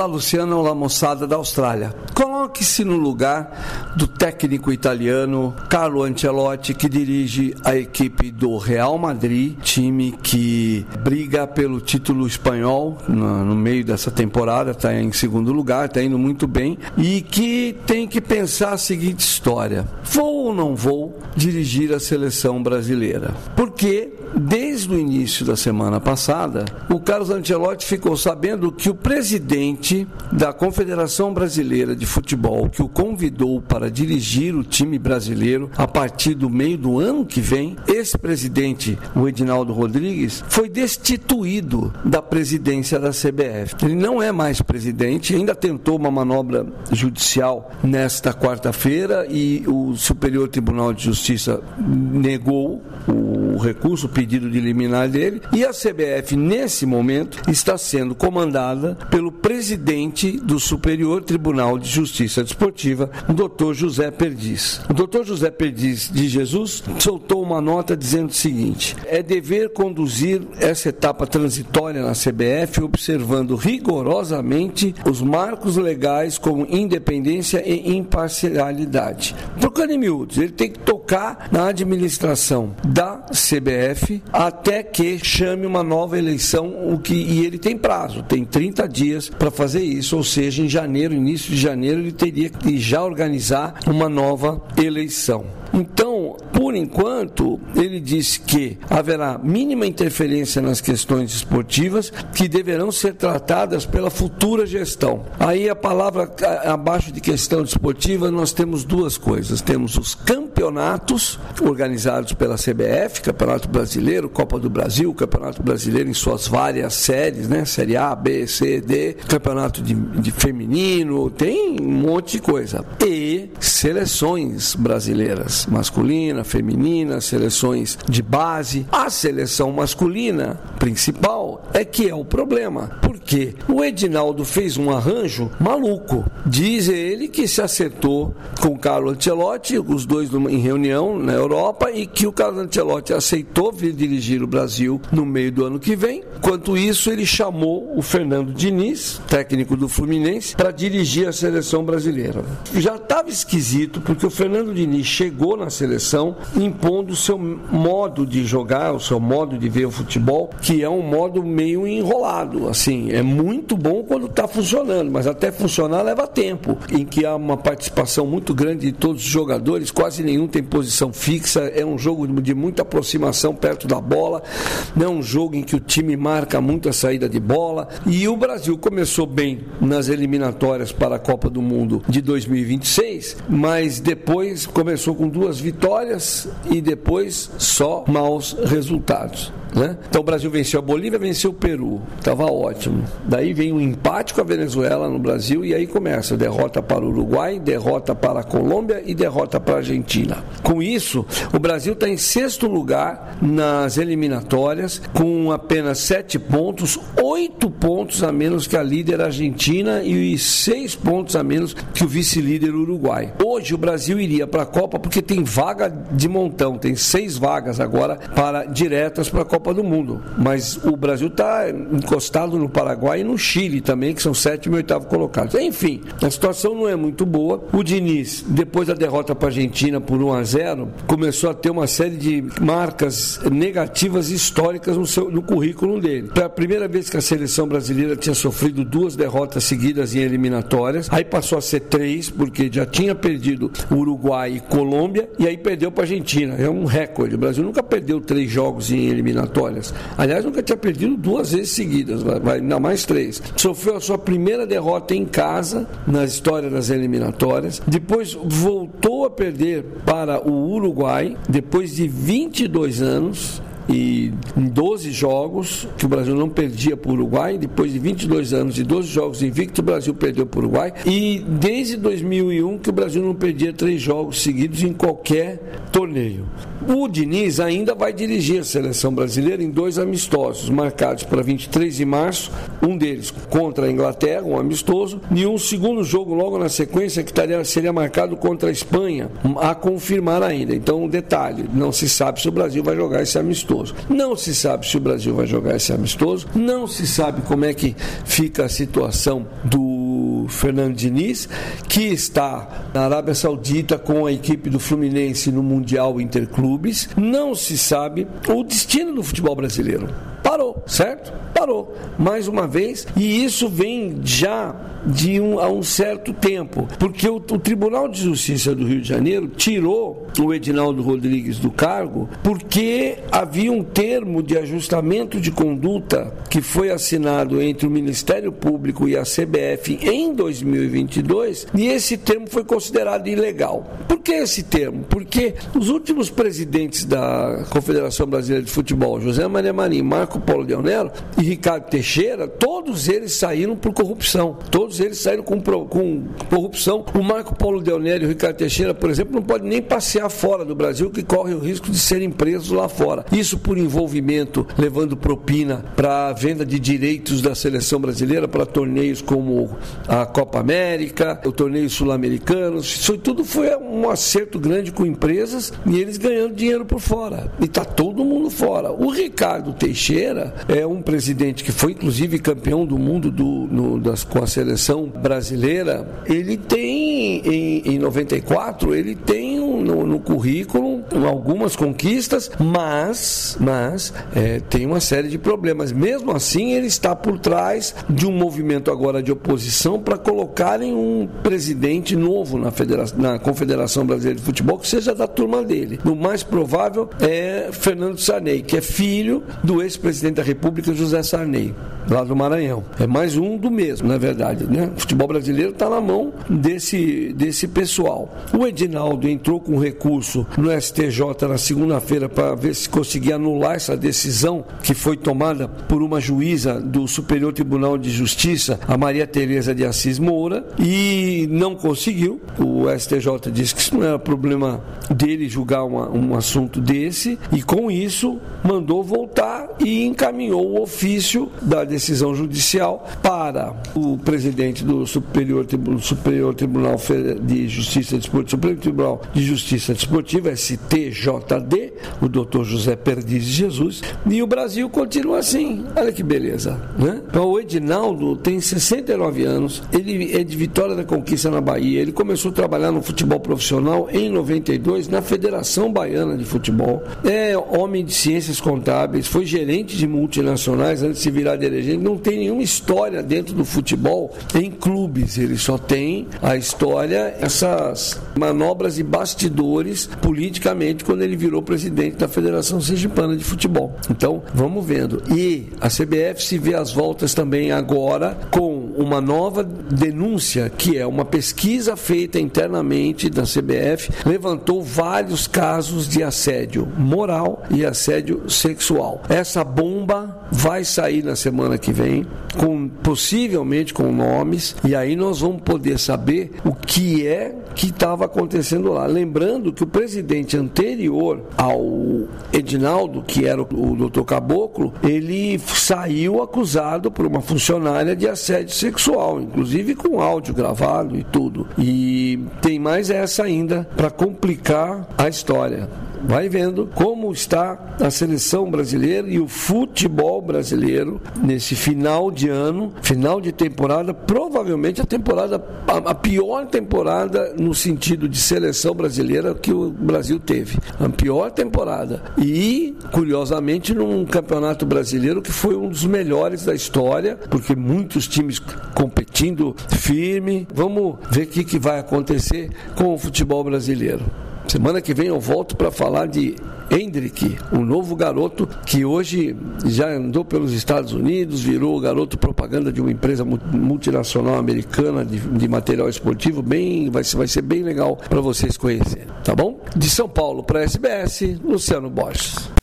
Olá, Luciano. Olá, moçada da Austrália. Coloque-se no lugar do técnico italiano Carlo Ancelotti, que dirige a equipe do Real Madrid, time que briga pelo título espanhol no, meio dessa temporada, está em segundo lugar, está indo muito bem, e que tem que pensar a seguinte história: vou ou não vou dirigir a seleção brasileira? Porque desde o início da semana passada, o Carlos Ancelotti ficou sabendo que o presidente da Confederação Brasileira de Futebol, que o convidou para dirigir o time brasileiro a partir do meio do ano que vem, esse presidente, o Edinaldo Rodrigues, foi destituído da presidência da CBF. Ele não é mais presidente, ainda tentou uma manobra judicial nesta quarta-feira e o Superior Tribunal de Justiça negou o recurso, pedido de liminar dele, e a CBF, nesse momento, está sendo comandada pelo presidente do Superior Tribunal de Justiça Desportiva, o doutor José Perdiz. O doutor José Perdiz de Jesus soltou uma nota dizendo o seguinte: é dever conduzir essa etapa transitória na CBF observando rigorosamente os marcos legais como independência e imparcialidade. Trocando em miúdos, ele tem que tocar na administração da CBF até que chame uma nova eleição, o que e ele tem prazo, tem 30 dias para fazer isso, ou seja, em janeiro, início de janeiro, ele teria que já organizar uma nova eleição. Então, por enquanto, ele disse que haverá mínima interferência nas questões esportivas que deverão ser tratadas pela futura gestão. Aí a palavra abaixo de questão esportiva, nós temos duas coisas. Temos os campeonatos organizados pela CBF, Campeonato Brasileiro, Copa do Brasil, Campeonato Brasileiro em suas várias séries, né? Série A, B, C, D, Campeonato de, de feminino, tem um monte de coisa. E seleções brasileiras masculina, feminina, seleções de base. A seleção masculina principal é que é o problema. Porque o Edinaldo fez um arranjo maluco. Diz ele que se acertou com o Carlo Ancelotti, os dois em reunião na Europa, e que o Carlo Ancelotti aceitou vir dirigir o Brasil no meio do ano que vem. Enquanto isso, ele chamou o Fernando Diniz, técnico do Fluminense, para dirigir a seleção brasileira. Já estava esquisito, porque o Fernando Diniz chegou na seleção impondo o seu modo de jogar, o seu modo de ver o futebol, que é um modo meio enrolado. Assim, é muito bom quando está funcionando, mas até funcionar leva tempo, em que há uma participação muito grande de todos os jogadores, quase nenhum tem posição fixa, é um jogo de muita aproximação perto da bola, não é um jogo em que o time marca muito a saída de bola. E o Brasil começou bem nas eliminatórias para a Copa do Mundo de 2026, mas depois começou com duas vitórias e depois só maus resultados. Né? Então o Brasil venceu a Bolívia, venceu o Peru, estava ótimo. Daí vem um empate com a Venezuela no Brasil e aí começa derrota para o Uruguai, derrota para a Colômbia e derrota para a Argentina. Com isso, o Brasil está em sexto lugar nas eliminatórias, com apenas sete pontos, oito pontos a menos que a líder Argentina e seis pontos a menos que o vice-líder Uruguai. Hoje o Brasil iria para a Copa porque tem vaga de montão, tem seis vagas agora para diretas para a Copa Copa do Mundo. Mas o Brasil está encostado no Paraguai e no Chile também, que são sétimo e oitavo colocados. Enfim, a situação não é muito boa. O Diniz, depois da derrota para a Argentina por 1 a 0, começou a ter uma série de marcas negativas históricas no, seu, no currículo dele. Foi a primeira vez que a seleção brasileira tinha sofrido duas derrotas seguidas em eliminatórias. Aí passou a ser três, porque já tinha perdido Uruguai e Colômbia, e aí perdeu para a Argentina. É um recorde. O Brasil nunca perdeu três jogos em eliminatórias eliminatórias. Aliás, nunca tinha perdido duas vezes seguidas, vai, vai ainda mais três. Sofreu a sua primeira derrota em casa na história das eliminatórias. Depois voltou a perder para o Uruguai, depois de 22 anos e em 12 jogos que o Brasil não perdia para o Uruguai, depois de 22 anos e 12 jogos invicto, o Brasil perdeu para o Uruguai e desde 2001 que o Brasil não perdia três jogos seguidos em qualquer torneio. O Diniz ainda vai dirigir a seleção brasileira em dois amistosos, marcados para 23 de março, um deles contra a Inglaterra, um amistoso, e um segundo jogo logo na sequência que taria, seria marcado contra a Espanha, a confirmar ainda. Então, um detalhe, não se sabe se o Brasil vai jogar esse amistoso. Amistoso. Não se sabe se o Brasil vai jogar esse amistoso, não se sabe como é que fica a situação do Fernando Diniz, que está na Arábia Saudita com a equipe do Fluminense no Mundial Interclubes. Não se sabe o destino do futebol brasileiro. Parou, certo? Parou. Mais uma vez, e isso vem já de um, há um certo tempo, porque o, o, Tribunal de Justiça do Rio de Janeiro tirou o Edinaldo Rodrigues do cargo porque havia um termo de ajustamento de conduta que foi assinado entre o Ministério Público e a CBF em 2022 e esse termo foi considerado ilegal. Por que esse termo? Porque os últimos presidentes da Confederação Brasileira de Futebol, José Maria Marinho, Marco Paulo Leonero e Ricardo Teixeira, todos eles saíram por corrupção. Todos eles saíram com, com corrupção. O Marco Paulo Deonério e o Ricardo Teixeira, por exemplo, não pode nem passear fora do Brasil, que corre o risco de serem presos lá fora. Isso por envolvimento, levando propina para a venda de direitos da seleção brasileira para torneios como a Copa América, o torneio sul-americano. Isso tudo foi um acerto grande com empresas e eles ganhando dinheiro por fora. E está todo mundo fora. O Ricardo Teixeira é um presidente que foi, inclusive, campeão do mundo do, no, das, com a seleção seleção brasileira, ele tem, em, em 94, ele tem um, no, no, currículo algumas conquistas, mas, mas é, tem uma série de problemas. Mesmo assim, ele está por trás de um movimento agora de oposição para colocarem um presidente novo na, Federação, na Confederação Brasileira de Futebol que seja da turma dele. O mais provável é Fernando Sarney, que é filho do ex-presidente da República, José Sarney, lá do Maranhão. É mais um do mesmo, na verdade. Né? O futebol brasileiro está na mão desse, desse pessoal. O Edinaldo entrou com recurso no STJ na segunda-feira para ver se conseguia anular essa decisão que foi tomada por uma juíza do Superior Tribunal de Justiça, a Maria Tereza de Assis Moura, e não conseguiu. O STJ disse que isso não era problema dele julgar uma, um assunto desse, e com isso mandou voltar e encaminhou o ofício da decisão judicial para o presidente do Superior, Superior Tribunal de Justiça Desportiva, Superior Tribunal de Justiça Desportiva, STJD, o doutor José Perdiz de Jesus, e o Brasil continua assim. Olha que beleza. Né? Então, o Edinaldo tem 69 anos, ele é de Vitória da Conquista na Bahia, ele começou a trabalhar no futebol profissional em 92 na Federação Baiana de Futebol, é homem de ciências contábeis, foi gerente de multinacionais antes de virar dirigente, não tem nenhuma história dentro do futebol em clubes. Ele só tem a história, essas manobras e bastidores politicamente quando ele virou presidente da Federação Sergipana de Futebol. Então, vamos vendo. E a CBF se vê às voltas também agora com uma nova denúncia, que é uma pesquisa feita internamente da CBF, levantou vários casos de assédio moral e assédio sexual. Essa bomba vai sair na semana que vem, com possivelmente com nome nomes e aí nós vamos poder saber o que é que estava acontecendo lá. Lembrando que o presidente anterior ao Edinaldo, que era o doutor Caboclo, ele saiu acusado por uma funcionária de assédio sexual, inclusive com áudio gravado e tudo. E tem mais essa ainda para complicar a história vai vendo como está a seleção brasileira e o futebol brasileiro nesse final de ano, final de temporada, provavelmente a temporada, a, pior temporada no sentido de seleção brasileira que o Brasil teve. A pior temporada. E, curiosamente, num campeonato brasileiro que foi um dos melhores da história, porque muitos times competindo firme. Vamos ver o que, que vai acontecer com o futebol brasileiro. Semana que vem eu volto para falar de Hendrick, um novo garoto que hoje já andou pelos Estados Unidos, virou garoto propaganda de uma empresa multinacional americana de, de material esportivo. Bem, vai, vai ser bem legal para vocês conhecerem, tá bom? De São Paulo para SBS, Luciano Borges.